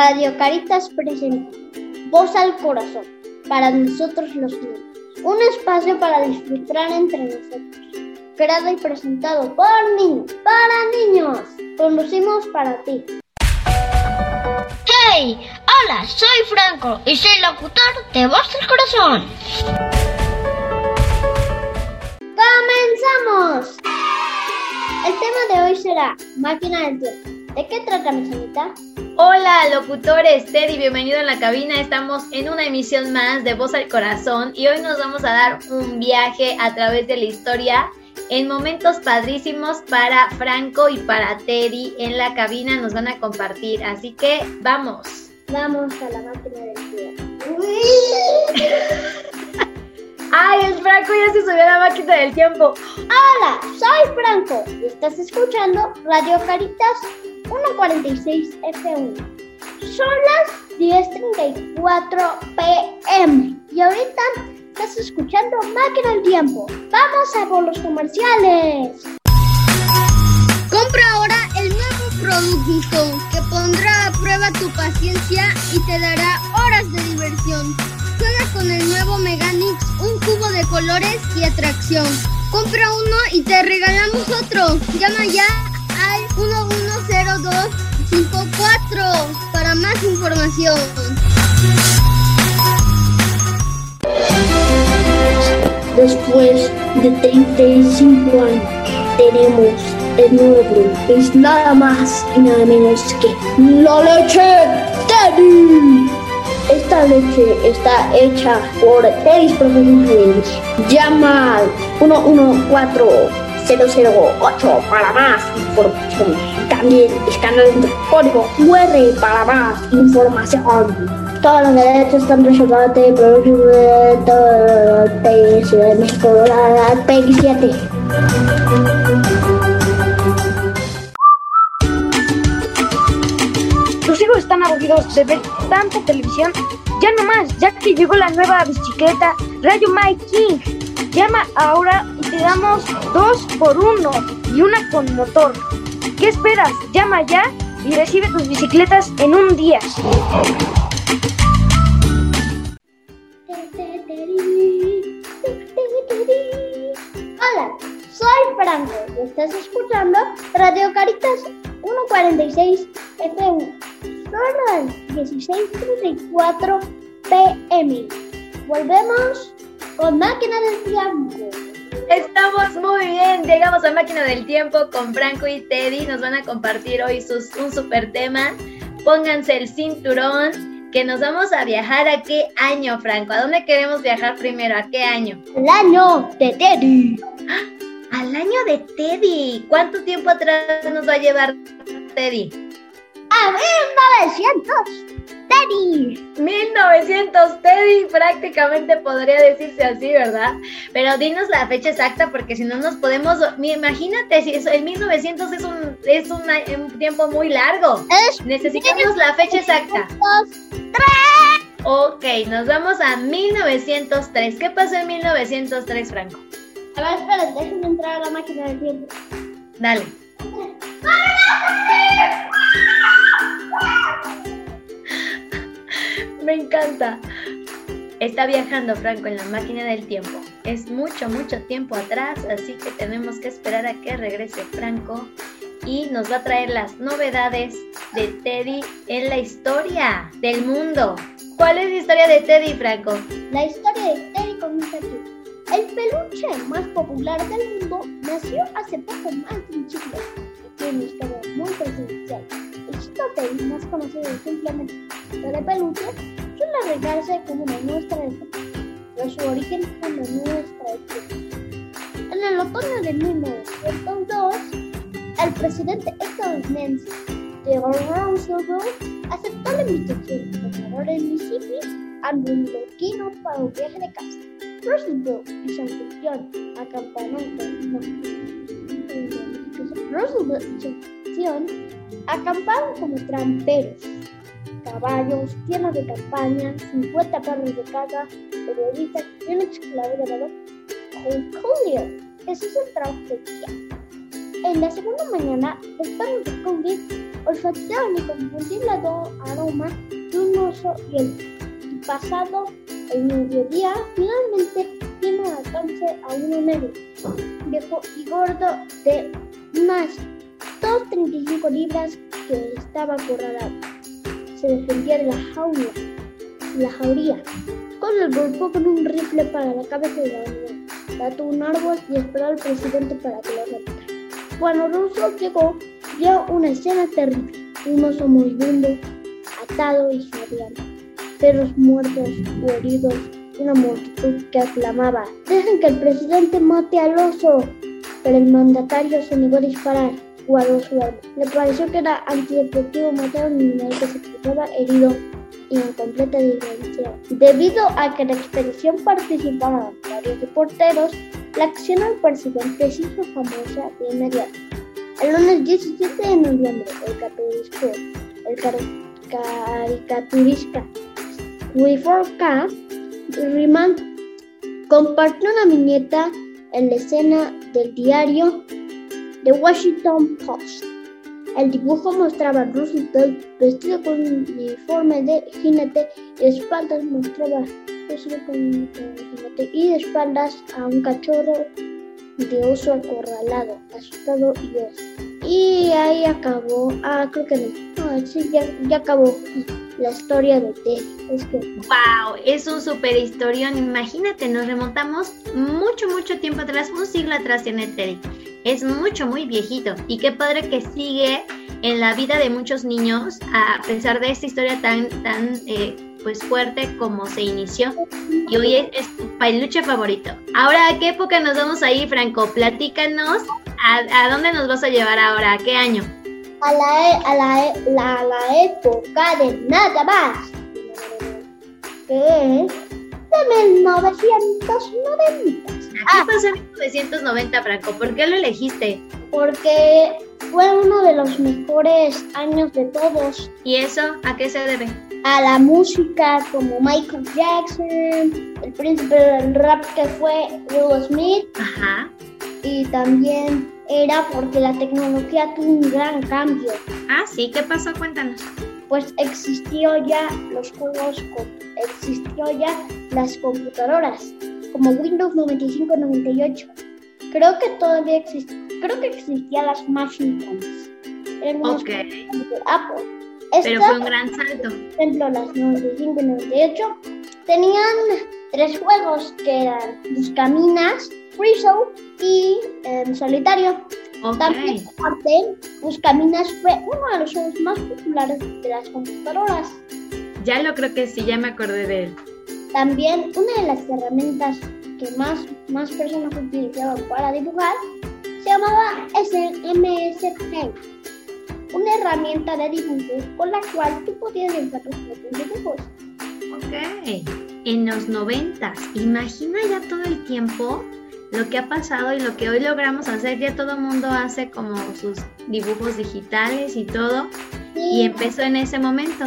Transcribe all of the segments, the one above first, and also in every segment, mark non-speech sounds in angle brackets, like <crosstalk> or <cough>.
Radio Caritas presenta Voz al Corazón para nosotros los niños. Un espacio para disfrutar entre nosotros. Creado y presentado por niños, para niños. Conducimos para ti. ¡Hey! Hola, soy Franco y soy locutor de Voz al Corazón. ¡Comenzamos! El tema de hoy será Máquina del Tiempo. ¿De qué trata, mi señorita? Hola, locutores, Teddy, bienvenido en la cabina. Estamos en una emisión más de Voz al Corazón y hoy nos vamos a dar un viaje a través de la historia en momentos padrísimos para Franco y para Teddy en la cabina nos van a compartir. Así que vamos. Vamos a la máquina del tiempo. <laughs> ¡Ay, el Franco ya se subió a la máquina del tiempo! Hola, soy Franco y estás escuchando Radio Caritas 146 F1. Son las 10.34 pm y ahorita estás escuchando Máquina del Tiempo. Vamos a por los comerciales. Compra ahora el nuevo producto que pondrá a prueba tu paciencia y te dará horas de diversión. Juega con el nuevo Meganix, un cubo de colores y atracción. Compra uno y te regalamos otro. Llama ya al 110254 para más información. Después de 35 años tenemos el nuevo, es nada más y nada menos que la leche Teddy. Esta leche está hecha por Teddy's Professionals. Llama al 114008 para más información. También escanea el código QR para más información. Todos los derechos están reservados de de Ciudad de México, la PEGI 7. Tus hijos están aburridos de ver tanta televisión. Ya no más, ya que llegó la nueva bicicleta Rayo My King. Llama ahora damos dos por uno y una con motor. ¿Qué esperas? Llama ya y recibe tus bicicletas en un día. Hola, soy Franco y estás escuchando Radio Caritas 146 F1. Son las 16.34 pm. Volvemos con Máquina del Tiempo. Estamos muy bien, llegamos a Máquina del Tiempo con Franco y Teddy. Nos van a compartir hoy sus, un super tema. Pónganse el cinturón, que nos vamos a viajar a qué año, Franco. ¿A dónde queremos viajar primero? ¿A qué año? El año de Teddy. Al año de Teddy. ¿Cuánto tiempo atrás nos va a llevar Teddy? A 1900. Teddy. 1900 Teddy, prácticamente podría decirse así, ¿verdad? Pero dinos la fecha exacta porque si no nos podemos... Imagínate, si el 1900 es un, es un, un tiempo muy largo. Es Necesitamos la fecha exacta. 1903. Ok, nos vamos a 1903. ¿Qué pasó en 1903, Franco? A ver, espérate, déjame entrar a la máquina del tiempo. Dale. Me encanta. Está viajando Franco en la máquina del tiempo. Es mucho, mucho tiempo atrás, así que tenemos que esperar a que regrese Franco y nos va a traer las novedades de Teddy en la historia del mundo. ¿Cuál es la historia de Teddy, Franco? La historia de Teddy comienza aquí. El peluche más popular del mundo nació hace poco más de un siglo tiene una historia muy presidencial. Teddy, más conocido simplemente de peluche, suele regarse como una muestra de pero su origen es una muestra de. En el otoño de 1902, el presidente estadounidense Theodore Roosevelt aceptó la invitación del gobernador de Mississippi, Andrew Loquino, para un viaje de casa. Roosevelt y su anfitrión acamparon no, Roosevelt y su anfitrión acamparon como tramperos. Caballos, tiendas de campaña, 50 perros de caza, periodistas y un esclavo llamado Collier. Ese es el trabajo del día. En la segunda mañana, los perros de y confundían el aroma de un oso y el pasado el mediodía finalmente tiene alcance a uno negro, viejo y gordo de unas 235 libras que estaba acorralado. Se defendía de la jaula, la jauría, con el golpeó con un rifle para la cabeza de la animal. Mató un árbol y esperó al presidente para que lo raptara. Cuando Russo llegó, vio una escena terrible. Un oso moribundo, atado y jadeando. Perros muertos o heridos. Una multitud que aclamaba. Dejen que el presidente mate al oso. Pero el mandatario se negó a disparar. Guardó su. Le pareció que era antideportivo matar a un animal que se encontraba herido y en completa dimensión. Debido a que la expedición participaban varios reporteros, la acción al presidente se hizo famosa de inmediato. El lunes 17 de noviembre, el caricaturista, el caricaturista Clifford K. Riemann compartió una viñeta en la escena del diario The Washington Post. El dibujo mostraba a Roosevelt vestido con un uniforme de jinete y de espaldas mostraba vestido con un jinete y de espaldas a un cachorro de oso acorralado, asustado y oso. Y ahí acabó. Ah, creo que no. No, sí, ya, ya acabó la historia de Ted. Es que ¡Wow! Es un super historión. Imagínate, nos remontamos mucho, mucho tiempo atrás, un siglo atrás tiene Teddy. Es mucho, muy viejito. Y qué padre que sigue en la vida de muchos niños, a pesar de esta historia tan, tan eh, pues fuerte como se inició. Y hoy es, es tu peluche favorito. Ahora, ¿a qué época nos vamos a ir, Franco? Platícanos. ¿A, a dónde nos vas a llevar ahora? ¿A qué año? A la, e- a la, e- la, la época de nada más. Que es de 1990. ¿Qué pasó en 1990, Franco? ¿Por qué lo elegiste? Porque fue uno de los mejores años de todos. ¿Y eso a qué se debe? A la música como Michael Jackson, el príncipe del rap que fue Will Smith, Ajá. y también era porque la tecnología tuvo un gran cambio. Ah, sí, ¿qué pasó? Cuéntanos. Pues existió ya los juegos, existió ya las computadoras, como Windows 95-98. Creo que todavía creo que existían las unos Ok. de Apple. Pero fue un gran salto. por ejemplo, las 95 y 98 tenían tres juegos que eran Buscaminas, Freezo y em, Solitario. También, Ok. aparte, Buscaminas fue uno de los juegos más populares de las computadoras. Ya lo creo que sí, ya me acordé de él. También una de las herramientas que más, más personas utilizaban para dibujar se llamaba SMS Paint, una herramienta de dibujo con la cual tú podías dibujar tus propios dibujos. Ok. En los noventas, imagina ya todo el tiempo lo que ha pasado y lo que hoy logramos hacer. Ya todo el mundo hace como sus dibujos digitales y todo. Y Sí, empezó en ese momento.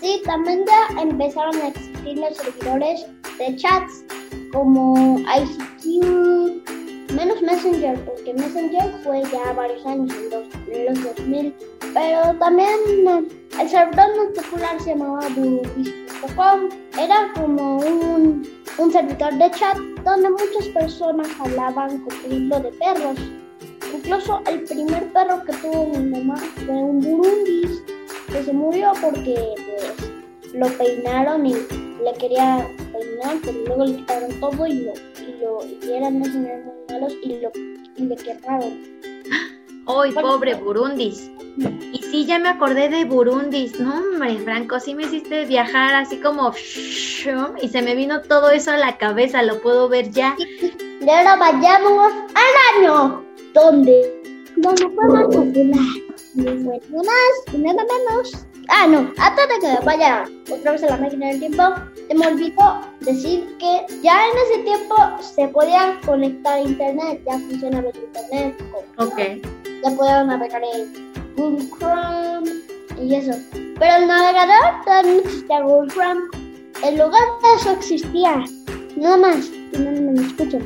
sí, también ya empezaron a existir los servidores de chats como ICQ, menos Messenger, porque Messenger fue ya varios años, en, los, en los 2000. Pero también eh, el servidor más popular se llamaba burubis.com. Era como un, un servidor de chat donde muchas personas hablaban, ejemplo, de perros. Incluso el primer perro que tuvo mi mamá fue un burundis que se murió porque pues lo peinaron y le quería peinar, pero luego le quitaron todo y lo y lo y eran unos señores muy malos y lo y le quemaron. Hoy, Bueno. pobre Burundis. Y sí, ya me acordé de Burundis. No, hombre, Franco, sí me hiciste viajar así como... Y se me vino todo eso a la cabeza, lo puedo ver ya. Y ahora vayamos al año donde donde más popular. Nada más nada menos. Ah, no, antes de que vaya otra vez a la máquina del tiempo, se me olvidó decir que ya en ese tiempo se podía conectar a internet, ya funcionaba el internet. Ok. ya puedo navegar en Google Chrome y eso. Pero el navegador todavía no existía Google Chrome. En lugar de eso existía nada más. Y no me escuchan.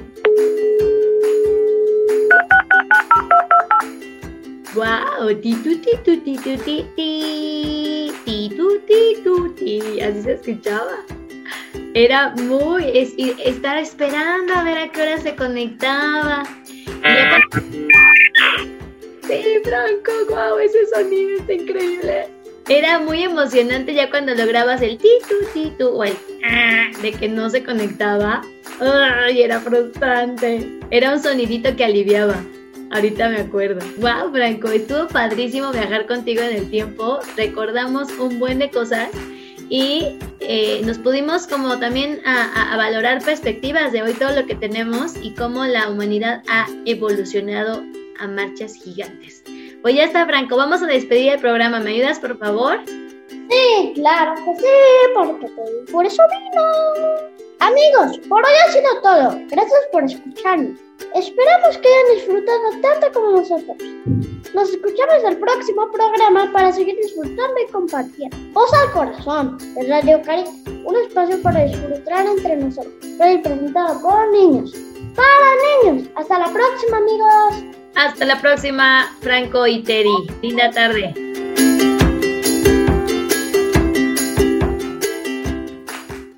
¡Wow! Ti tu ti tu ti tu ti. Así se escuchaba. Era muy es, estar esperando a ver a qué hora se conectaba. Sí, Franco, wow, ese sonido está increíble. Era muy emocionante ya cuando lograbas el titu, titu o el ah, de que no se conectaba. Ay, era frustrante. Era un sonidito que aliviaba. Ahorita me acuerdo. Wow, Franco, estuvo padrísimo viajar contigo en el tiempo. Recordamos un buen de cosas y eh, nos pudimos como también a, a- a valorar perspectivas de hoy todo lo que tenemos y cómo la humanidad ha evolucionado a marchas gigantes. Pues ya está, Franco, vamos a despedir el programa. ¿Me ayudas, por favor? Sí, claro que sí, porque por eso vino. Amigos, por hoy ha sido todo. Gracias por escucharnos. Esperamos que hayan disfrutado tanto como nosotros. Nos escuchamos el próximo programa para seguir disfrutando y compartiendo. Voz al corazón de Radio Cari, un espacio para disfrutar entre nosotros. Radio presentado por niños. Para niños. Hasta la próxima, amigos. Hasta la próxima, Franco y Teddy. Linda tarde.